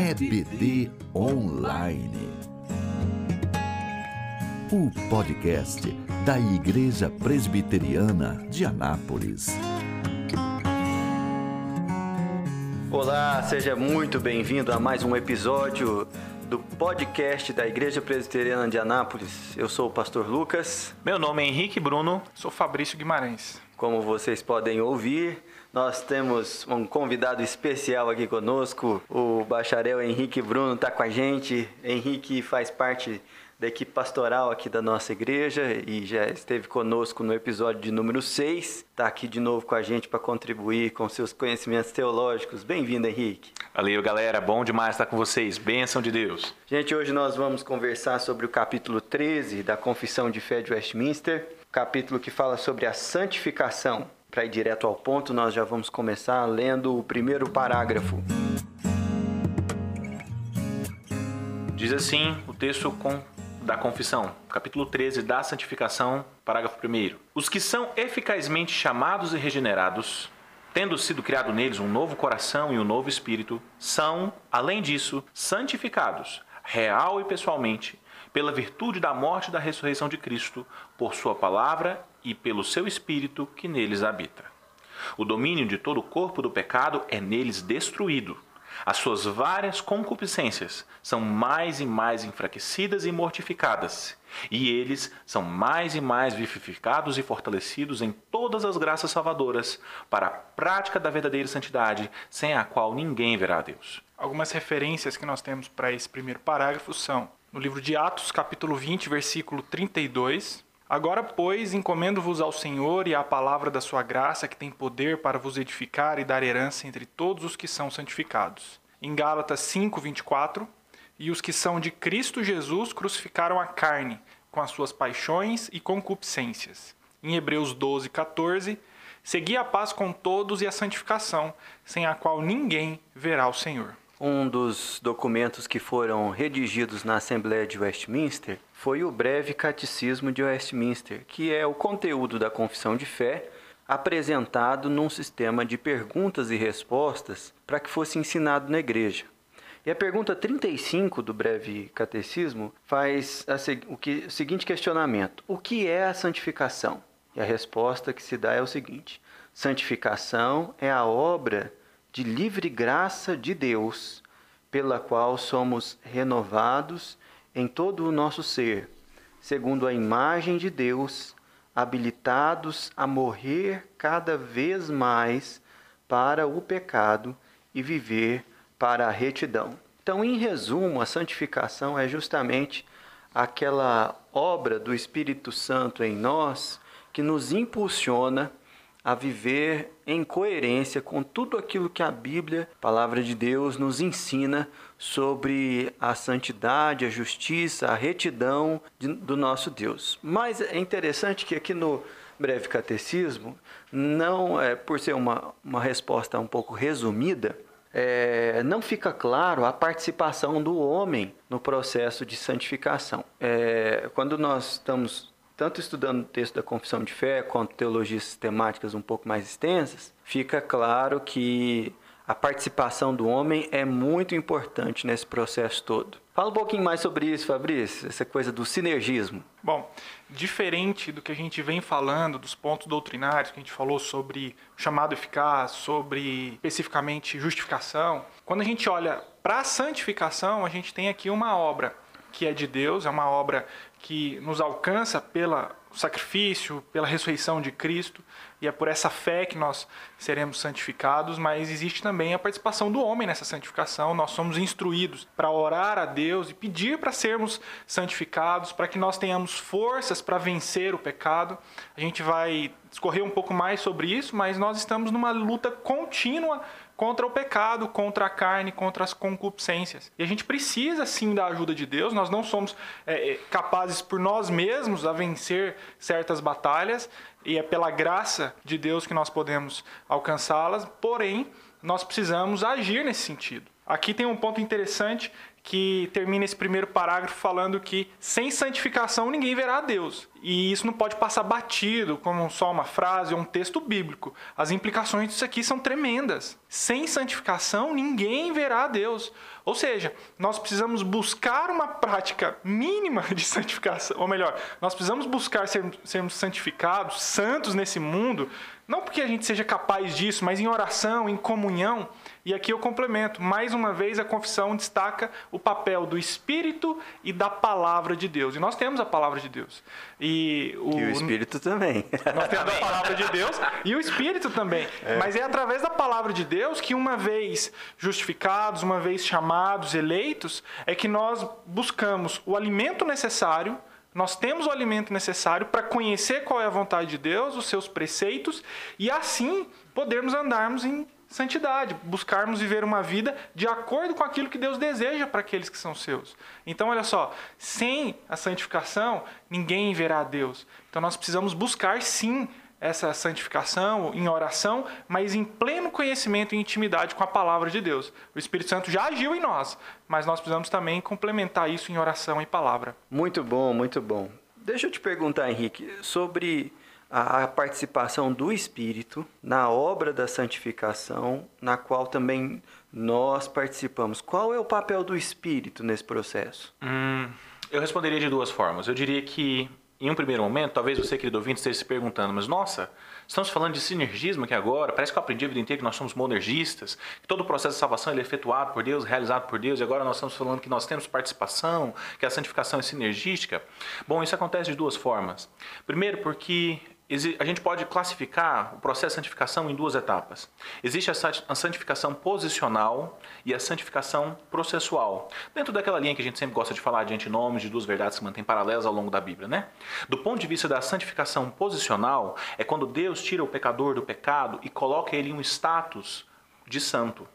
EBD Online. O podcast da Igreja Presbiteriana de Anápolis. Olá, seja muito bem-vindo a mais um episódio do podcast da Igreja Presbiteriana de Anápolis. Eu sou o pastor Lucas. Meu nome é Henrique Bruno, sou Fabrício Guimarães. Como vocês podem ouvir, nós temos um convidado especial aqui conosco. O bacharel Henrique Bruno está com a gente. Henrique faz parte da equipe pastoral aqui da nossa igreja e já esteve conosco no episódio de número 6. Está aqui de novo com a gente para contribuir com seus conhecimentos teológicos. Bem-vindo, Henrique. Valeu, galera. Bom demais estar com vocês. Bênção de Deus. Gente, hoje nós vamos conversar sobre o capítulo 13 da Confissão de Fé de Westminster, capítulo que fala sobre a santificação. Para ir direto ao ponto, nós já vamos começar lendo o primeiro parágrafo. Diz assim o texto com, da Confissão, capítulo 13 da Santificação, parágrafo 1. Os que são eficazmente chamados e regenerados, tendo sido criado neles um novo coração e um novo espírito, são, além disso, santificados, real e pessoalmente, pela virtude da morte e da ressurreição de Cristo, por Sua palavra e pelo seu espírito que neles habita. O domínio de todo o corpo do pecado é neles destruído. As suas várias concupiscências são mais e mais enfraquecidas e mortificadas, e eles são mais e mais vivificados e fortalecidos em todas as graças salvadoras para a prática da verdadeira santidade, sem a qual ninguém verá a Deus. Algumas referências que nós temos para esse primeiro parágrafo são no livro de Atos, capítulo 20, versículo 32, Agora, pois, encomendo-vos ao Senhor e à palavra da sua graça, que tem poder para vos edificar e dar herança entre todos os que são santificados. Em Gálatas 5, 24, e os que são de Cristo Jesus crucificaram a carne, com as suas paixões e concupiscências. Em Hebreus 12, 14, segui a paz com todos e a santificação, sem a qual ninguém verá o Senhor. Um dos documentos que foram redigidos na Assembleia de Westminster foi o Breve Catecismo de Westminster, que é o conteúdo da confissão de fé apresentado num sistema de perguntas e respostas para que fosse ensinado na igreja. E a pergunta 35 do Breve Catecismo faz o, que, o seguinte questionamento: O que é a santificação? E a resposta que se dá é o seguinte: Santificação é a obra de livre graça de Deus, pela qual somos renovados em todo o nosso ser, segundo a imagem de Deus, habilitados a morrer cada vez mais para o pecado e viver para a retidão. Então, em resumo, a santificação é justamente aquela obra do Espírito Santo em nós que nos impulsiona a viver em coerência com tudo aquilo que a Bíblia, palavra de Deus, nos ensina sobre a santidade, a justiça, a retidão de, do nosso Deus. Mas é interessante que aqui no breve catecismo, não é por ser uma, uma resposta um pouco resumida, é, não fica claro a participação do homem no processo de santificação. É, quando nós estamos tanto estudando o texto da Confissão de Fé quanto teologias sistemáticas um pouco mais extensas, fica claro que a participação do homem é muito importante nesse processo todo. Fala um pouquinho mais sobre isso, Fabrício, essa coisa do sinergismo. Bom, diferente do que a gente vem falando, dos pontos doutrinários que a gente falou sobre chamado eficaz, sobre especificamente justificação, quando a gente olha para a santificação, a gente tem aqui uma obra que é de Deus, é uma obra que nos alcança pelo sacrifício, pela ressurreição de Cristo, e é por essa fé que nós seremos santificados, mas existe também a participação do homem nessa santificação. Nós somos instruídos para orar a Deus e pedir para sermos santificados, para que nós tenhamos forças para vencer o pecado. A gente vai discorrer um pouco mais sobre isso, mas nós estamos numa luta contínua contra o pecado, contra a carne, contra as concupiscências. E a gente precisa sim da ajuda de Deus, nós não somos é, é, capazes por nós mesmos a vencer certas batalhas, e é pela graça de Deus que nós podemos alcançá-las, porém, nós precisamos agir nesse sentido. Aqui tem um ponto interessante que termina esse primeiro parágrafo falando que sem santificação ninguém verá a Deus. E isso não pode passar batido como só uma frase ou um texto bíblico. As implicações disso aqui são tremendas. Sem santificação ninguém verá a Deus. Ou seja, nós precisamos buscar uma prática mínima de santificação, ou melhor, nós precisamos buscar ser, sermos santificados, santos nesse mundo, não porque a gente seja capaz disso, mas em oração, em comunhão. E aqui eu complemento. Mais uma vez, a confissão destaca o papel do Espírito e da palavra de Deus. E nós temos a palavra de Deus. E o, e o Espírito também. Nós temos a palavra de Deus e o Espírito também. É. Mas é através da palavra de Deus que, uma vez justificados, uma vez chamados, eleitos, é que nós buscamos o alimento necessário nós temos o alimento necessário para conhecer qual é a vontade de Deus, os seus preceitos, e assim podermos andarmos em santidade, buscarmos viver uma vida de acordo com aquilo que Deus deseja para aqueles que são seus. Então, olha só, sem a santificação, ninguém verá a Deus. Então, nós precisamos buscar sim essa santificação em oração, mas em pleno conhecimento e intimidade com a palavra de Deus. O Espírito Santo já agiu em nós, mas nós precisamos também complementar isso em oração e palavra. Muito bom, muito bom. Deixa eu te perguntar, Henrique, sobre a participação do Espírito na obra da santificação, na qual também nós participamos. Qual é o papel do Espírito nesse processo? Hum, eu responderia de duas formas. Eu diria que em um primeiro momento, talvez você, querido ouvinte, esteja se perguntando, mas nossa, estamos falando de sinergismo aqui agora, parece que eu aprendi a vida inteira que nós somos monergistas, que todo o processo de salvação é efetuado por Deus, realizado por Deus, e agora nós estamos falando que nós temos participação, que a santificação é sinergística. Bom, isso acontece de duas formas. Primeiro, porque a gente pode classificar o processo de santificação em duas etapas. Existe a santificação posicional e a santificação processual. Dentro daquela linha que a gente sempre gosta de falar de antinomes, de duas verdades que mantêm paralelas ao longo da Bíblia, né? Do ponto de vista da santificação posicional, é quando Deus tira o pecador do pecado e coloca ele em um status de santo.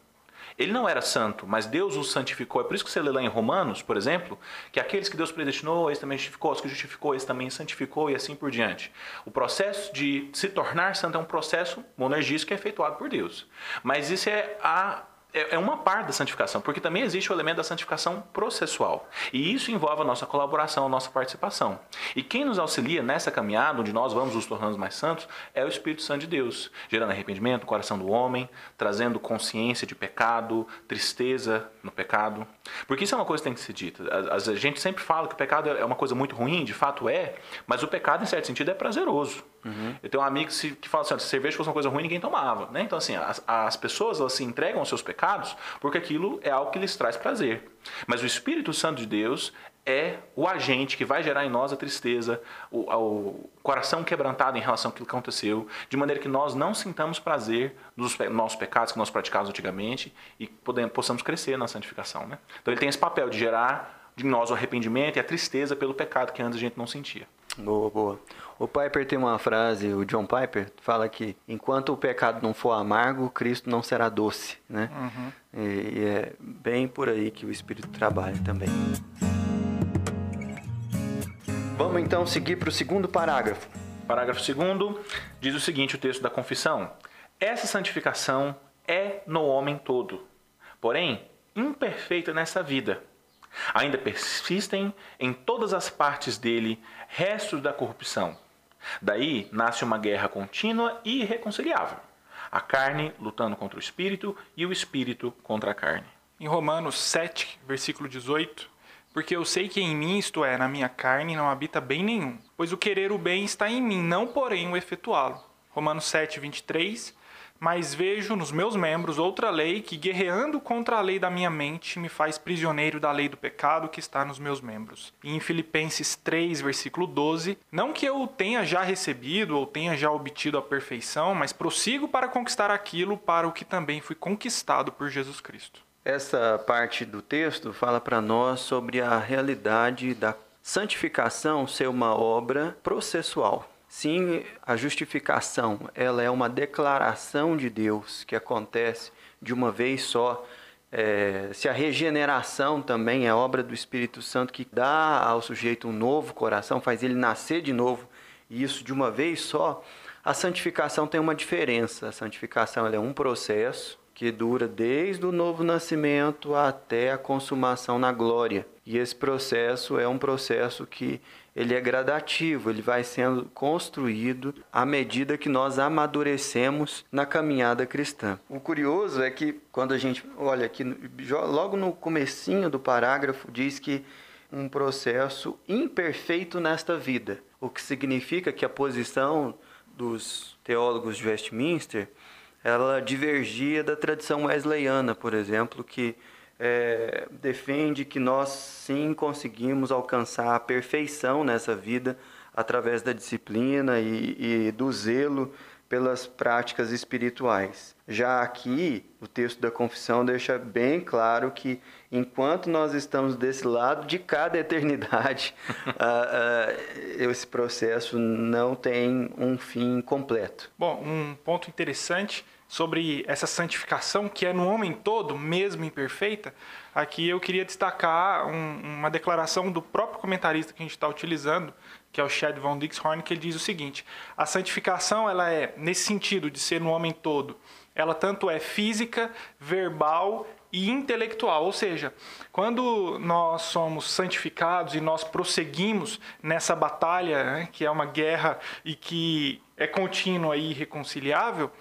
Ele não era santo, mas Deus o santificou. É por isso que você lê lá em Romanos, por exemplo, que aqueles que Deus predestinou, esse também justificou, os que justificou, esse também santificou e assim por diante. O processo de se tornar santo é um processo monergístico que é efetuado por Deus. Mas isso é a é, é uma parte da santificação, porque também existe o elemento da santificação processual. E isso envolve a nossa colaboração, a nossa participação. E quem nos auxilia nessa caminhada, onde nós vamos nos tornando mais santos, é o Espírito Santo de Deus, gerando arrependimento coração do homem, trazendo consciência de pecado, tristeza no pecado. Porque isso é uma coisa que tem que ser dita. A gente sempre fala que o pecado é uma coisa muito ruim, de fato é, mas o pecado, em certo sentido, é prazeroso. Uhum. Eu tenho um amigo que, fala assim: se cerveja fosse uma coisa ruim, ninguém tomava. Né? Então, assim, as, as pessoas elas se entregam aos seus pecados porque aquilo é algo que lhes traz prazer. Mas o Espírito Santo de Deus é o agente que vai gerar em nós a tristeza, o, o, coração quebrantado em relação àquilo que aconteceu, de maneira que nós não sintamos prazer dos nossos pecados que nós praticávamos antigamente e podemos, possamos crescer na santificação. Né? Então ele tem esse papel de gerar em nós o arrependimento e a tristeza pelo pecado que antes a gente não sentia. Boa, boa. O Piper tem uma frase, o John Piper fala que enquanto o pecado não for amargo, Cristo não será doce, né? Uhum. E, e é bem por aí que o Espírito trabalha também. Vamos então seguir para o segundo parágrafo. Parágrafo segundo diz o seguinte: o texto da confissão. Essa santificação é no homem todo, porém imperfeita nessa vida Ainda persistem em todas as partes dele restos da corrupção. Daí nasce uma guerra contínua e irreconciliável. A carne lutando contra o espírito e o espírito contra a carne. Em Romanos 7, versículo 18, porque eu sei que em mim, isto é, na minha carne, não habita bem nenhum, pois o querer o bem está em mim, não porém o efetuá-lo. Romanos 7, 23, mas vejo nos meus membros outra lei que, guerreando contra a lei da minha mente, me faz prisioneiro da lei do pecado que está nos meus membros. E em Filipenses 3, versículo 12, não que eu tenha já recebido ou tenha já obtido a perfeição, mas prossigo para conquistar aquilo para o que também fui conquistado por Jesus Cristo. Essa parte do texto fala para nós sobre a realidade da santificação ser uma obra processual. Sim, a justificação, ela é uma declaração de Deus que acontece de uma vez só. É, se a regeneração também é obra do Espírito Santo que dá ao sujeito um novo coração, faz ele nascer de novo, e isso de uma vez só, a santificação tem uma diferença. A santificação é um processo que dura desde o novo nascimento até a consumação na glória. E esse processo é um processo que ele é gradativo, ele vai sendo construído à medida que nós amadurecemos na caminhada cristã. O curioso é que quando a gente olha aqui logo no comecinho do parágrafo diz que um processo imperfeito nesta vida, o que significa que a posição dos teólogos de Westminster ela divergia da tradição wesleyana, por exemplo, que é, defende que nós sim conseguimos alcançar a perfeição nessa vida através da disciplina e, e do zelo pelas práticas espirituais. Já aqui, o texto da confissão deixa bem claro que enquanto nós estamos desse lado de cada eternidade, uh, uh, esse processo não tem um fim completo. Bom, um ponto interessante sobre essa santificação que é no homem todo, mesmo imperfeita, aqui eu queria destacar um, uma declaração do próprio comentarista que a gente está utilizando, que é o Chad von Dixhorn, que ele diz o seguinte: a santificação ela é nesse sentido de ser no homem todo, ela tanto é física, verbal e intelectual, ou seja, quando nós somos santificados e nós prosseguimos nessa batalha, né, que é uma guerra e que é contínua e irreconciliável,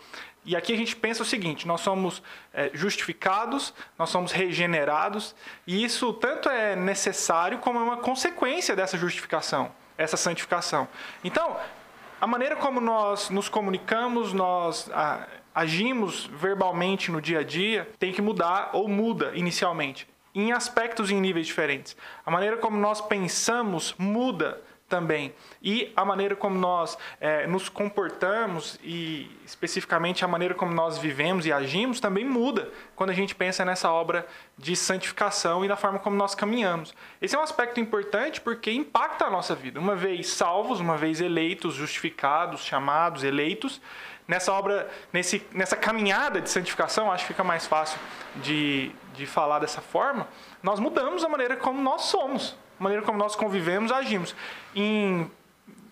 e aqui a gente pensa o seguinte: nós somos é, justificados, nós somos regenerados, e isso tanto é necessário como é uma consequência dessa justificação, essa santificação. Então, a maneira como nós nos comunicamos, nós a, agimos verbalmente no dia a dia, tem que mudar ou muda inicialmente, em aspectos e em níveis diferentes. A maneira como nós pensamos muda também. E a maneira como nós é, nos comportamos e especificamente a maneira como nós vivemos e agimos também muda quando a gente pensa nessa obra de santificação e na forma como nós caminhamos. Esse é um aspecto importante porque impacta a nossa vida. Uma vez salvos, uma vez eleitos, justificados, chamados, eleitos, nessa obra, nesse, nessa caminhada de santificação, acho que fica mais fácil de, de falar dessa forma, nós mudamos a maneira como nós somos maneira como nós convivemos, agimos. Em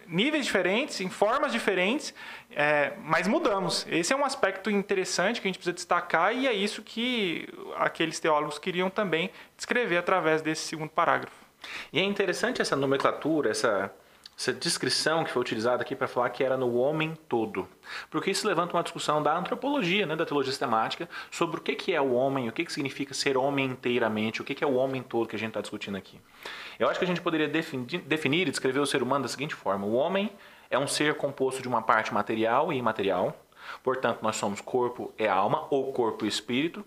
níveis diferentes, em formas diferentes, é, mas mudamos. Esse é um aspecto interessante que a gente precisa destacar e é isso que aqueles teólogos queriam também descrever através desse segundo parágrafo. E é interessante essa nomenclatura, essa essa descrição que foi utilizada aqui para falar que era no homem todo. Porque isso levanta uma discussão da antropologia, né, da teologia sistemática, sobre o que, é o homem, o que, que significa ser homem inteiramente, o que, que é o homem todo que a gente está discutindo aqui. Eu acho que a gente poderia definir e descrever o ser humano da seguinte forma: o homem é um ser composto de uma parte material e imaterial, portanto, nós somos corpo e alma, ou corpo e espírito.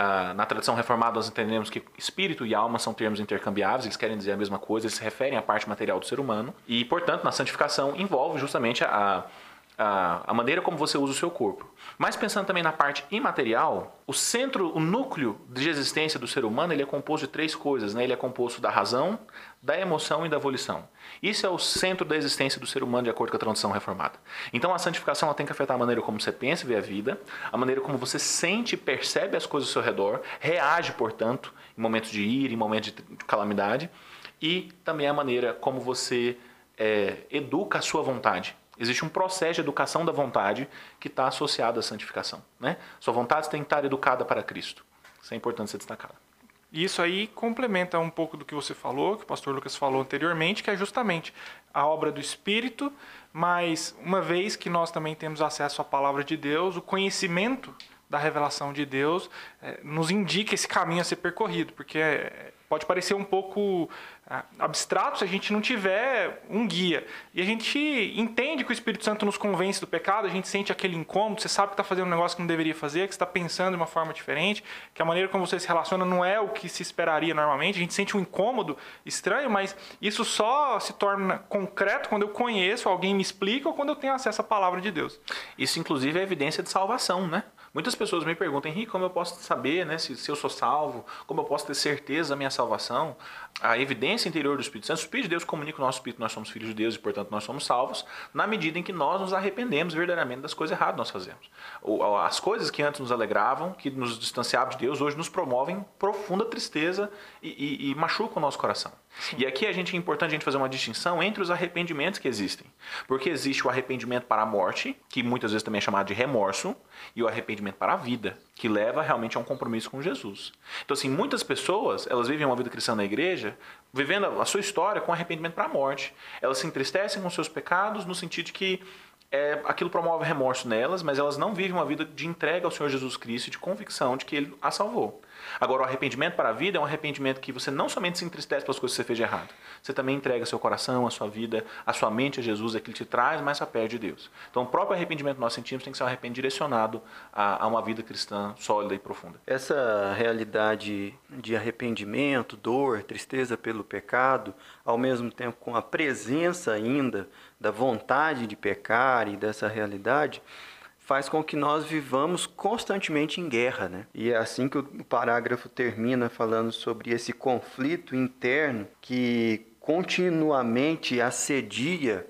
Uh, na tradição reformada, nós entendemos que espírito e alma são termos intercambiáveis, eles querem dizer a mesma coisa, eles se referem à parte material do ser humano. E, portanto, na santificação envolve justamente a, a, a, maneira como você usa o seu corpo. Mas pensando também na parte imaterial, o centro, o núcleo de existência do ser humano, ele é composto de três coisas. Né? Ele é composto da razão, da emoção e da volição. Isso é o centro da existência do ser humano, de acordo com a tradição reformada. Então a santificação ela tem que afetar a maneira como você pensa e vê a vida, a maneira como você sente e percebe as coisas ao seu redor, reage, portanto, em momentos de ira, em momentos de calamidade, e também a maneira como você é, educa a sua vontade. Existe um processo de educação da vontade que está associado à santificação. Né? Sua vontade tem que estar educada para Cristo. Isso é importante ser destacado. E isso aí complementa um pouco do que você falou, que o pastor Lucas falou anteriormente, que é justamente a obra do Espírito, mas uma vez que nós também temos acesso à palavra de Deus, o conhecimento da revelação de Deus é, nos indica esse caminho a ser percorrido, porque é, pode parecer um pouco ah, abstrato se a gente não tiver um guia. E a gente entende que o Espírito Santo nos convence do pecado, a gente sente aquele incômodo, você sabe que está fazendo um negócio que não deveria fazer, que está pensando de uma forma diferente, que a maneira como você se relaciona não é o que se esperaria normalmente, a gente sente um incômodo estranho, mas isso só se torna concreto quando eu conheço, alguém me explica ou quando eu tenho acesso à palavra de Deus. Isso, inclusive, é evidência de salvação, né? Muitas pessoas me perguntam, Henrique, como eu posso saber né, se, se eu sou salvo? Como eu posso ter certeza da minha salvação? A evidência interior do Espírito Santo, o Espírito de Deus comunica o nosso Espírito, nós somos filhos de Deus e, portanto, nós somos salvos, na medida em que nós nos arrependemos verdadeiramente das coisas erradas que nós fazemos. As coisas que antes nos alegravam, que nos distanciavam de Deus, hoje nos promovem profunda tristeza e, e, e machucam o nosso coração. E aqui a gente, é importante a gente fazer uma distinção entre os arrependimentos que existem. Porque existe o arrependimento para a morte, que muitas vezes também é chamado de remorso, e o arrependimento para a vida, que leva realmente a um compromisso com Jesus. Então, assim, muitas pessoas, elas vivem uma vida cristã na igreja, vivendo a sua história com arrependimento para a morte. Elas se entristecem com seus pecados no sentido de que é, aquilo promove remorso nelas, mas elas não vivem uma vida de entrega ao Senhor Jesus Cristo de convicção de que Ele a salvou. Agora, o arrependimento para a vida é um arrependimento que você não somente se entristece pelas coisas que você fez de errado, você também entrega seu coração, a sua vida, a sua mente a Jesus, é que Ele te traz mais a perto de Deus. Então, o próprio arrependimento que nós sentimos tem que ser um arrependimento direcionado a, a uma vida cristã sólida e profunda. Essa realidade de arrependimento, dor, tristeza pelo pecado, ao mesmo tempo com a presença ainda da vontade de pecar e dessa realidade, faz com que nós vivamos constantemente em guerra, né? E é assim que o parágrafo termina falando sobre esse conflito interno que continuamente assedia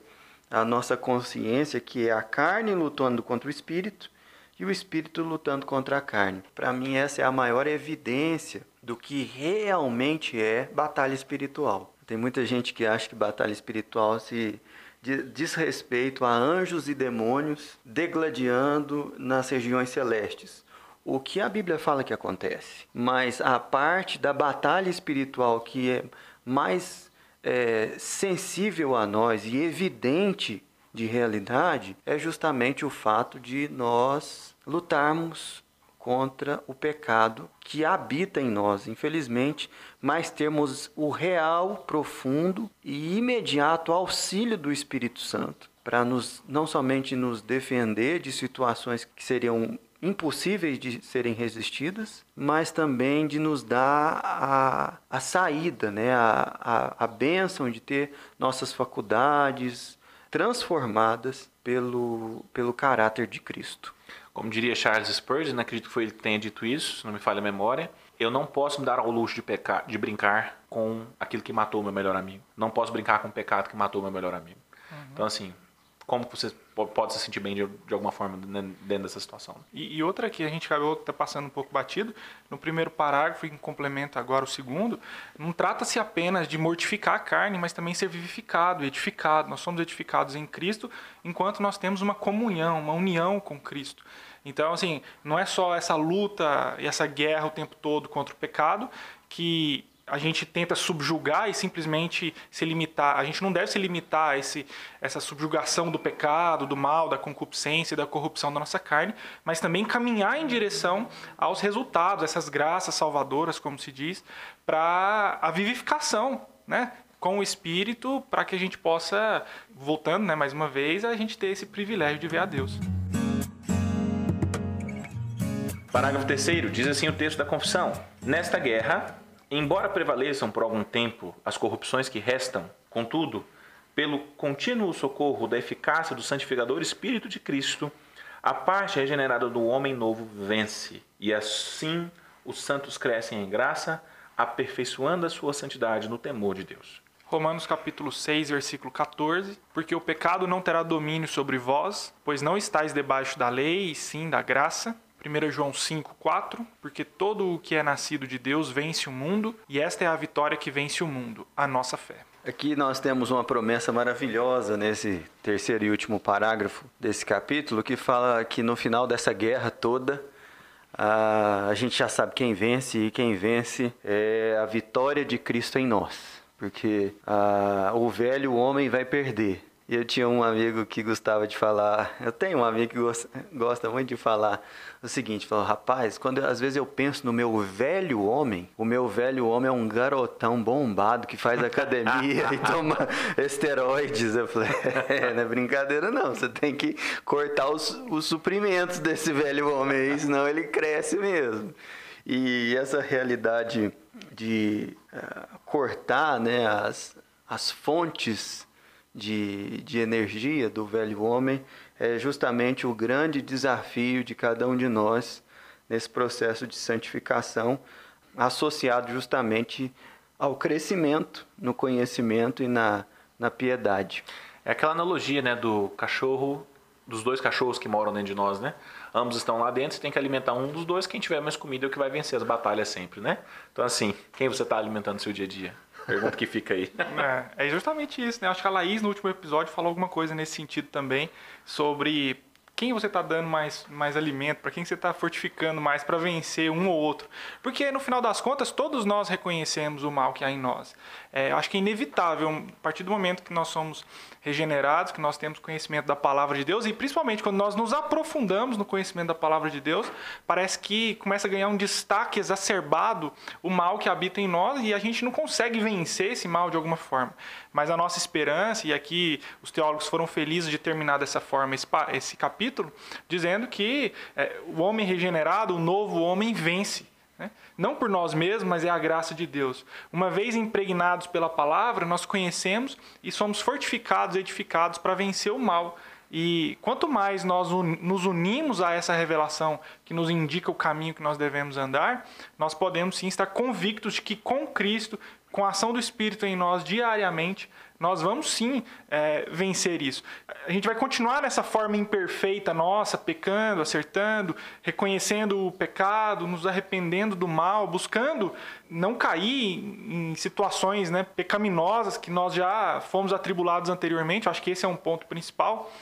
a nossa consciência, que é a carne lutando contra o espírito e o espírito lutando contra a carne. Para mim essa é a maior evidência do que realmente é batalha espiritual. Tem muita gente que acha que batalha espiritual se diz respeito a anjos e demônios degladiando nas regiões celestes. O que a Bíblia fala que acontece, mas a parte da batalha espiritual que é mais é, sensível a nós e evidente de realidade é justamente o fato de nós lutarmos contra o pecado que habita em nós, infelizmente, mas temos o real, profundo e imediato auxílio do Espírito Santo para nos não somente nos defender de situações que seriam impossíveis de serem resistidas, mas também de nos dar a, a saída, né? a, a, a bênção de ter nossas faculdades transformadas pelo, pelo caráter de Cristo. Como diria Charles Spurgeon, acredito que foi ele que tenha dito isso, se não me falha a memória, eu não posso me dar ao luxo de, pecar, de brincar com aquilo que matou meu melhor amigo. Não posso brincar com o pecado que matou meu melhor amigo. Uhum. Então, assim, como você pode se sentir bem de, de alguma forma dentro dessa situação. E, e, outra que a gente acabou tá passando um pouco batido, no primeiro parágrafo, em complemento agora o segundo, não trata-se apenas de mortificar a carne, mas também ser vivificado, edificado. Nós somos edificados em Cristo enquanto nós temos uma comunhão, uma união com Cristo. Então, assim, não é só essa luta e essa guerra o tempo todo contra o pecado que a gente tenta subjugar e simplesmente se limitar. A gente não deve se limitar a esse, essa subjugação do pecado, do mal, da concupiscência e da corrupção da nossa carne, mas também caminhar em direção aos resultados, essas graças salvadoras, como se diz, para a vivificação, né? com o Espírito, para que a gente possa, voltando né, mais uma vez, a gente ter esse privilégio de ver a Deus. Parágrafo 3 diz assim o texto da confissão: Nesta guerra, embora prevaleçam por algum tempo as corrupções que restam, contudo, pelo contínuo socorro da eficácia do santificador Espírito de Cristo, a parte regenerada do homem novo vence, e assim os santos crescem em graça, aperfeiçoando a sua santidade no temor de Deus. Romanos capítulo 6, versículo 14, porque o pecado não terá domínio sobre vós, pois não estáis debaixo da lei, e sim da graça. 1 João 5, 4, porque todo o que é nascido de Deus vence o mundo, e esta é a vitória que vence o mundo, a nossa fé. Aqui nós temos uma promessa maravilhosa nesse terceiro e último parágrafo desse capítulo, que fala que no final dessa guerra toda, a gente já sabe quem vence, e quem vence é a vitória de Cristo em nós. Porque o velho homem vai perder, e eu tinha um amigo que gostava de falar, eu tenho um amigo que gosta, gosta muito de falar o seguinte, falou, rapaz, quando às vezes eu penso no meu velho homem, o meu velho homem é um garotão bombado que faz academia e toma esteroides. Eu falei, é, não é brincadeira não, você tem que cortar os, os suprimentos desse velho homem aí, senão ele cresce mesmo. E essa realidade de uh, cortar né, as, as fontes de, de energia do velho homem é justamente o grande desafio de cada um de nós nesse processo de santificação, associado justamente ao crescimento no conhecimento e na, na piedade. É aquela analogia né, do cachorro, dos dois cachorros que moram dentro de nós, né? Ambos estão lá dentro, você tem que alimentar um dos dois, quem tiver mais comida é o que vai vencer as batalhas sempre, né? Então assim, quem você está alimentando no seu dia a dia? Pergunta que fica aí. É, é justamente isso, né? Acho que a Laís, no último episódio, falou alguma coisa nesse sentido também, sobre quem você está dando mais, mais alimento, para quem você está fortificando mais para vencer um ou outro. Porque no final das contas, todos nós reconhecemos o mal que há em nós. É, acho que é inevitável, a partir do momento que nós somos regenerados, que nós temos conhecimento da palavra de Deus e principalmente quando nós nos aprofundamos no conhecimento da palavra de Deus, parece que começa a ganhar um destaque exacerbado o mal que habita em nós e a gente não consegue vencer esse mal de alguma forma. Mas a nossa esperança, e aqui os teólogos foram felizes de terminar dessa forma esse, esse capítulo, dizendo que é, o homem regenerado, o novo homem, vence. Né? Não por nós mesmos, mas é a graça de Deus. Uma vez impregnados pela palavra, nós conhecemos e somos fortificados, edificados para vencer o mal. E quanto mais nós nos unimos a essa revelação que nos indica o caminho que nós devemos andar, nós podemos sim estar convictos de que com Cristo, com a ação do Espírito em nós diariamente, nós vamos sim é, vencer isso. A gente vai continuar nessa forma imperfeita nossa, pecando, acertando, reconhecendo o pecado, nos arrependendo do mal, buscando não cair em situações né, pecaminosas que nós já fomos atribulados anteriormente. Eu acho que esse é um ponto principal.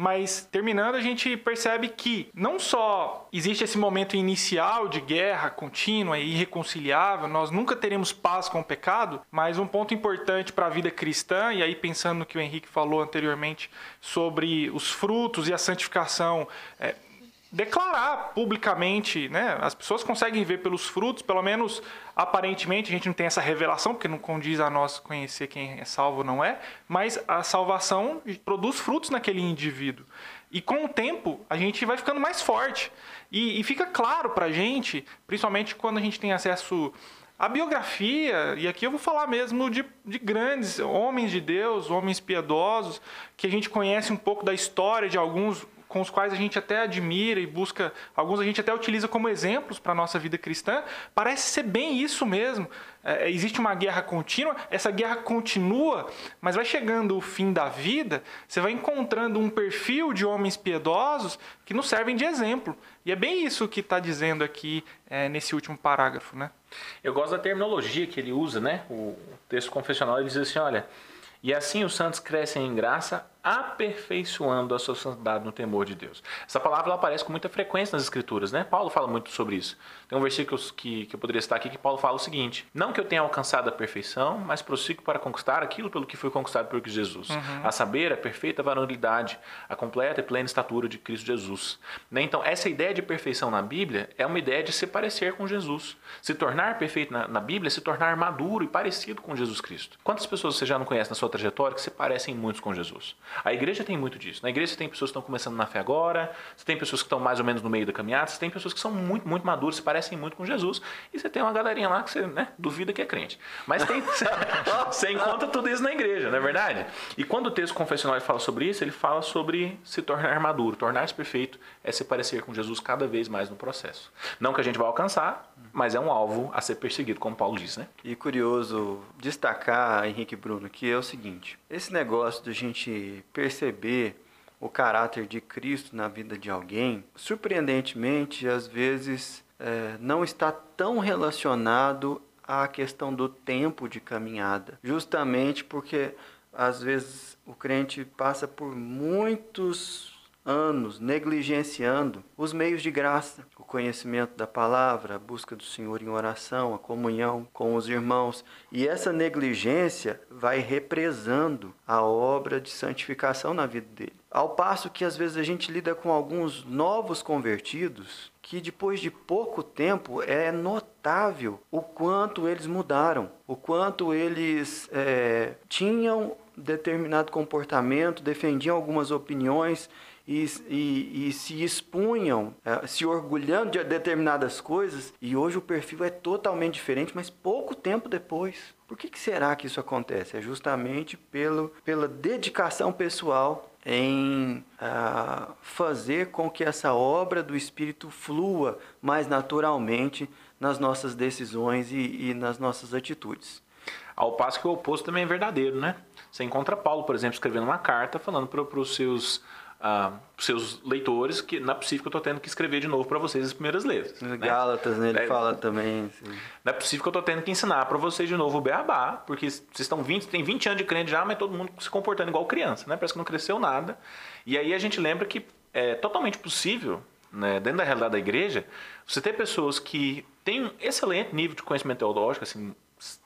Mas terminando, a gente percebe que não só existe esse momento inicial de guerra contínua e irreconciliável, nós nunca teremos paz com o pecado, mas um ponto importante para a vida cristã, e aí pensando no que o Henrique falou anteriormente sobre os frutos e a santificação, é, declarar publicamente, né? As pessoas conseguem ver pelos frutos, pelo menos aparentemente a gente não tem essa revelação, porque não condiz a nós conhecer quem é salvo ou não é, mas a salvação produz frutos naquele indivíduo. E com o tempo a gente vai ficando mais forte. E, e fica claro pra gente, principalmente quando a gente tem acesso à biografia, e aqui eu vou falar mesmo de, de grandes homens de Deus, homens piedosos, que a gente conhece um pouco da história de alguns com os quais a gente até admira e busca, alguns a gente até utiliza como exemplos para a nossa vida cristã, parece ser bem isso mesmo. É, existe uma guerra contínua, essa guerra continua, mas vai chegando o fim da vida, você vai encontrando um perfil de homens piedosos que nos servem de exemplo. E é bem isso que está dizendo aqui é, nesse último parágrafo. Né? Eu gosto da terminologia que ele usa, né? o texto confessional ele diz assim: olha. E assim os santos crescem em graça, aperfeiçoando a sua santidade no temor de Deus. Essa palavra aparece com muita frequência nas Escrituras, né? Paulo fala muito sobre isso. Tem um versículo que, que eu poderia estar aqui que Paulo fala o seguinte: Não que eu tenha alcançado a perfeição, mas prossigo para conquistar aquilo pelo que foi conquistado por Jesus. Uhum. A saber, a perfeita varonilidade, a completa e plena estatura de Cristo Jesus. Né? Então, essa ideia de perfeição na Bíblia é uma ideia de se parecer com Jesus. Se tornar perfeito na, na Bíblia é se tornar maduro e parecido com Jesus Cristo. Quantas pessoas você já não conhece na sua trajetória que se parecem muito com Jesus? A igreja tem muito disso. Na igreja você tem pessoas que estão começando na fé agora, você tem pessoas que estão mais ou menos no meio da caminhada, você tem pessoas que são muito, muito maduras, se parecem muito com Jesus, e você tem uma galerinha lá que você né, duvida que é crente. Mas tem, você encontra tudo isso na igreja, não é verdade? E quando o texto confessional fala sobre isso, ele fala sobre se tornar maduro. Tornar-se perfeito é se parecer com Jesus cada vez mais no processo. Não que a gente vai alcançar, mas é um alvo a ser perseguido, como Paulo diz, né? E curioso destacar, Henrique Bruno, que é o seguinte: esse negócio de a gente perceber o caráter de Cristo na vida de alguém, surpreendentemente, às vezes é, não está tão relacionado à questão do tempo de caminhada, justamente porque às vezes o crente passa por muitos anos negligenciando os meios de graça, conhecimento da palavra, a busca do Senhor em oração, a comunhão com os irmãos. E essa negligência vai represando a obra de santificação na vida dele. Ao passo que às vezes a gente lida com alguns novos convertidos que depois de pouco tempo é notável o quanto eles mudaram, o quanto eles é, tinham determinado comportamento, defendiam algumas opiniões e, e, e se expunham, é, se orgulhando de determinadas coisas, e hoje o perfil é totalmente diferente, mas pouco tempo depois. Por que, que será que isso acontece? É justamente pelo, pela dedicação pessoal em uh, fazer com que essa obra do Espírito flua mais naturalmente nas nossas decisões e, e nas nossas atitudes. Ao passo que o oposto também é verdadeiro, né? Você encontra Paulo, por exemplo, escrevendo uma carta falando para os seus ah, seus leitores que possível que eu estou tendo que escrever de novo para vocês as primeiras letras. Né? Gálatas, né? Ele é, fala também. Sim. Não é possível que eu estou tendo que ensinar para vocês de novo o beabá, porque vocês estão 20, tem 20 anos de crente já, mas todo mundo se comportando igual criança, né? Parece que não cresceu nada. E aí a gente lembra que é totalmente possível, né, dentro da realidade da igreja, você ter pessoas que têm um excelente nível de conhecimento teológico, assim,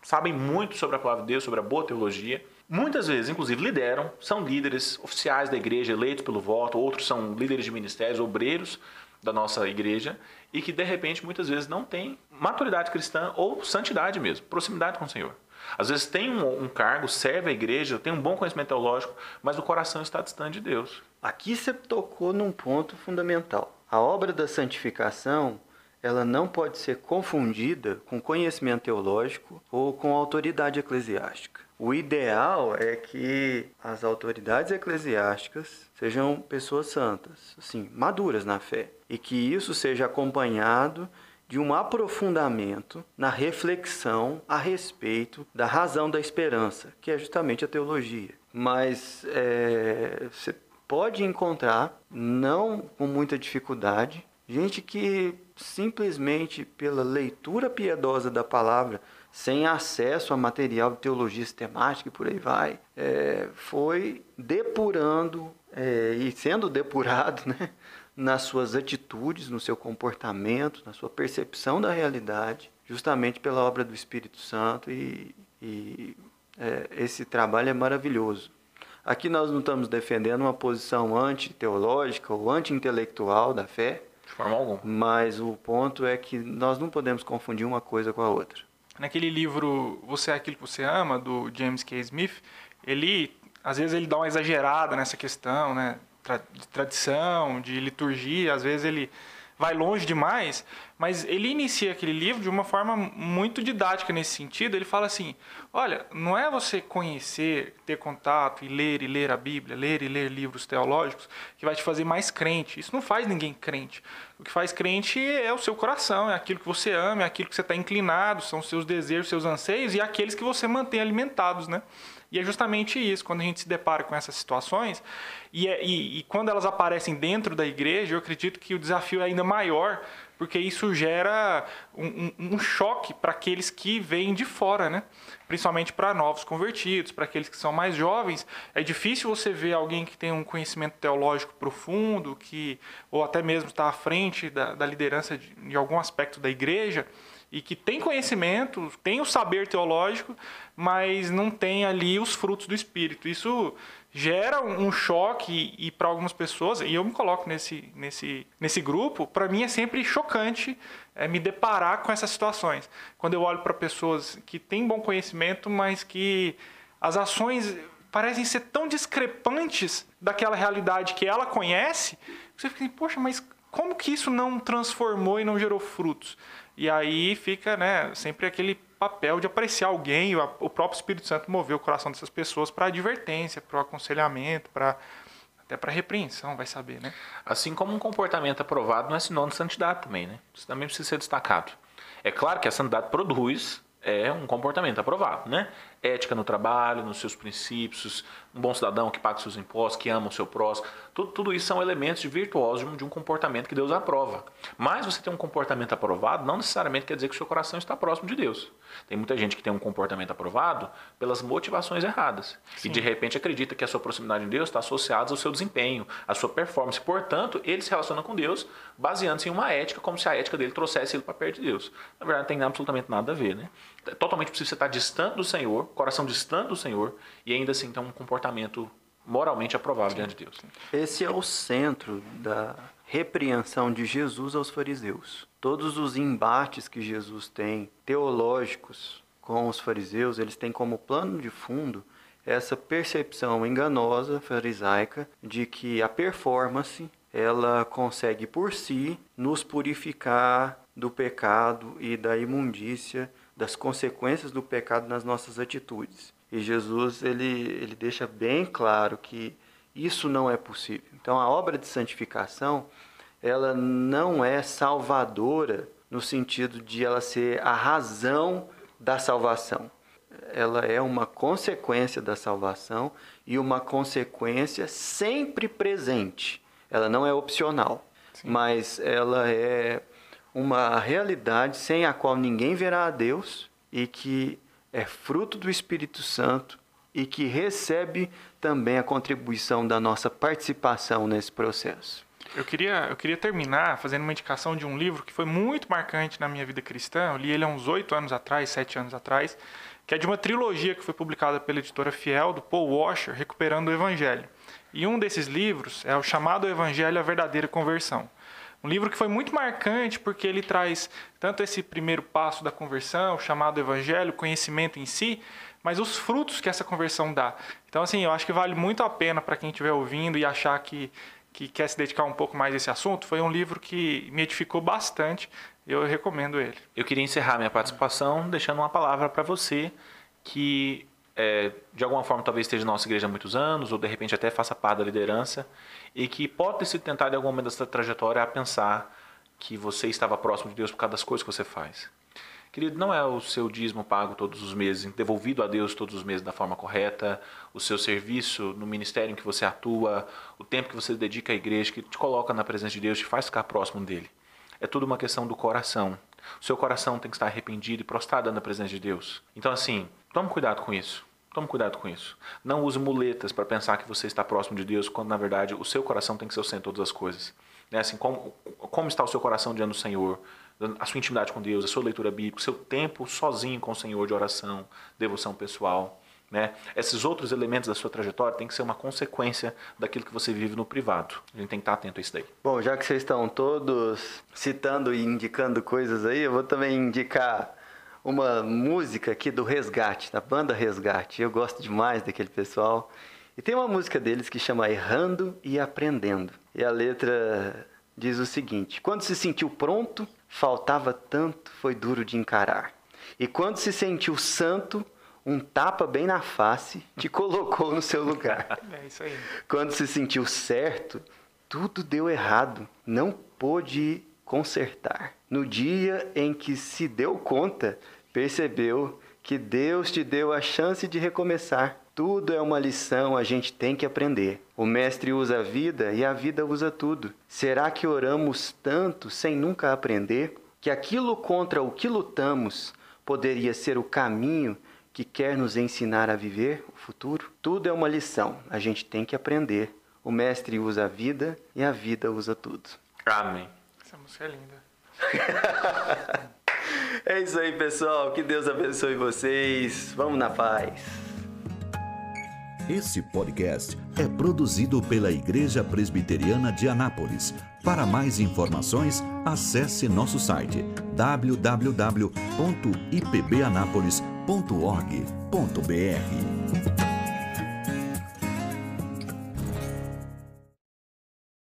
sabem muito sobre a palavra de Deus, sobre a boa teologia. Muitas vezes, inclusive, lideram, são líderes oficiais da igreja, eleitos pelo voto, outros são líderes de ministérios, obreiros da nossa igreja, e que, de repente, muitas vezes não têm maturidade cristã ou santidade mesmo, proximidade com o Senhor. Às vezes tem um, um, cargo, serve a igreja, tem um bom conhecimento teológico, mas o coração está distante de Deus. Aqui você tocou num ponto fundamental. A obra da santificação, ela não pode ser confundida com conhecimento teológico ou com autoridade eclesiástica. O ideal é que as autoridades eclesiásticas sejam pessoas santas, assim, maduras na fé, e que isso seja acompanhado de um aprofundamento na reflexão a respeito da razão da esperança, que é justamente a teologia. Mas é, você pode encontrar, não com muita dificuldade, gente que simplesmente pela leitura piedosa da palavra, sem acesso a material de teologia sistemática e por aí vai, é, foi depurando é, e sendo depurado, né? nas suas atitudes, no seu comportamento, na sua percepção da realidade, justamente pela obra do Espírito Santo e, e é, esse trabalho é maravilhoso. Aqui nós não estamos defendendo uma posição anti-teológica ou anti-intelectual da fé, de forma alguma. Mas o ponto é que nós não podemos confundir uma coisa com a outra. Naquele livro Você é aquilo que você ama, do James K. Smith, ele às vezes ele dá uma exagerada nessa questão, né? de tradição, de liturgia, às vezes ele vai longe demais, mas ele inicia aquele livro de uma forma muito didática nesse sentido. Ele fala assim: olha, não é você conhecer, ter contato e ler e ler a Bíblia, ler e ler livros teológicos que vai te fazer mais crente. Isso não faz ninguém crente. O que faz crente é o seu coração, é aquilo que você ama, é aquilo que você está inclinado, são os seus desejos, seus anseios e aqueles que você mantém alimentados, né? E é justamente isso, quando a gente se depara com essas situações, e, é, e, e, quando elas aparecem dentro da igreja, eu acredito que o desafio é ainda maior, porque isso gera um, um, um choque para aqueles que vêm de fora, né? principalmente para novos convertidos, para aqueles que são mais jovens. É difícil você ver alguém que tem um conhecimento teológico profundo, que ou até mesmo está à frente da, da liderança de, de algum aspecto da igreja, e que tem conhecimento, tem o saber teológico, mas não tem ali os frutos do Espírito. Isso gera um choque e, para algumas pessoas, e eu me coloco nesse, nesse, nesse grupo, para mim é sempre chocante é, me deparar com essas situações. Quando eu olho para pessoas que têm bom conhecimento, mas que as ações parecem ser tão discrepantes daquela realidade que ela conhece, você fica assim, poxa, mas como que isso não transformou e não gerou frutos? E aí fica né, sempre aquele papel de apreciar alguém, o próprio Espírito Santo mover o coração dessas pessoas para advertência, para o aconselhamento, para até para repreensão, vai saber, né? Assim como um comportamento aprovado não é sinônimo de santidade também, né? Isso também precisa ser destacado. É claro que a santidade produz é um comportamento aprovado, né? Ética no trabalho, nos seus princípios, um bom cidadão que paga seus impostos, que ama o seu próximo, tudo, tudo isso são elementos virtuosos de um comportamento que Deus aprova. Mas você ter um comportamento aprovado não necessariamente quer dizer que o seu coração está próximo de Deus. Tem muita gente que tem um comportamento aprovado pelas motivações erradas. Sim. E de repente acredita que a sua proximidade de Deus está associada ao seu desempenho, à sua performance. Portanto, ele se relaciona com Deus baseando-se em uma ética, como se a ética dele trouxesse ele para perto de Deus. Na verdade, não tem absolutamente nada a ver. Né? É totalmente possível você estar distante do Senhor, coração distante do Senhor, e ainda assim ter um comportamento moralmente aprovável diante de Deus. Esse é o centro da repreensão de Jesus aos fariseus. Todos os embates que Jesus tem teológicos com os fariseus, eles têm como plano de fundo essa percepção enganosa farisaica de que a performance ela consegue por si nos purificar do pecado e da imundícia, das consequências do pecado nas nossas atitudes. E Jesus ele, ele deixa bem claro que isso não é possível. Então a obra de santificação ela não é salvadora no sentido de ela ser a razão da salvação. Ela é uma consequência da salvação e uma consequência sempre presente. Ela não é opcional, Sim. mas ela é uma realidade sem a qual ninguém verá a Deus e que é fruto do Espírito Santo e que recebe também a contribuição da nossa participação nesse processo. Eu queria, eu queria terminar fazendo uma indicação de um livro que foi muito marcante na minha vida cristã. Eu li ele há uns oito anos atrás, sete anos atrás, que é de uma trilogia que foi publicada pela editora Fiel, do Paul Washer, Recuperando o Evangelho. E um desses livros é o chamado Evangelho a Verdadeira Conversão. Um livro que foi muito marcante porque ele traz tanto esse primeiro passo da conversão, chamado Evangelho, conhecimento em si, mas os frutos que essa conversão dá. Então, assim, eu acho que vale muito a pena para quem estiver ouvindo e achar que, que quer se dedicar um pouco mais a esse assunto. Foi um livro que me edificou bastante. Eu recomendo ele. Eu queria encerrar minha participação deixando uma palavra para você que é, de alguma forma talvez esteja na nossa igreja há muitos anos, ou de repente até faça parte da liderança, e que pode ter sido tentado em algum momento dessa trajetória a pensar que você estava próximo de Deus por causa das coisas que você faz. Querido, não é o seu dízimo pago todos os meses, devolvido a Deus todos os meses da forma correta, o seu serviço no ministério em que você atua, o tempo que você dedica à igreja, que te coloca na presença de Deus, te faz ficar próximo dele. É tudo uma questão do coração. O seu coração tem que estar arrependido e prostrado na presença de Deus. Então, assim, tome cuidado com isso. Tome cuidado com isso. Não use muletas para pensar que você está próximo de Deus, quando na verdade o seu coração tem que ser o centro de todas as coisas. Né? Assim, como, como está o seu coração diante do Senhor? A sua intimidade com Deus, a sua leitura bíblica, o seu tempo sozinho com o Senhor de oração, devoção pessoal. Né? Esses outros elementos da sua trajetória têm que ser uma consequência daquilo que você vive no privado. A gente tem que estar atento a isso daí. Bom, já que vocês estão todos citando e indicando coisas aí, eu vou também indicar uma música aqui do Resgate, da banda Resgate. Eu gosto demais daquele pessoal. E tem uma música deles que chama Errando e Aprendendo. E a letra diz o seguinte: Quando se sentiu pronto, faltava tanto, foi duro de encarar. E quando se sentiu santo, um tapa bem na face te colocou no seu lugar. É isso aí. Quando se sentiu certo, tudo deu errado, não pôde consertar. No dia em que se deu conta, percebeu que Deus te deu a chance de recomeçar. Tudo é uma lição, a gente tem que aprender. O Mestre usa a vida e a vida usa tudo. Será que oramos tanto sem nunca aprender que aquilo contra o que lutamos poderia ser o caminho que quer nos ensinar a viver o futuro? Tudo é uma lição, a gente tem que aprender. O Mestre usa a vida e a vida usa tudo. Amém. Essa música é linda. É isso aí, pessoal. Que Deus abençoe vocês. Vamos na paz. Esse podcast é produzido pela Igreja Presbiteriana de Anápolis. Para mais informações, acesse nosso site www.ipbanapolis.org.br.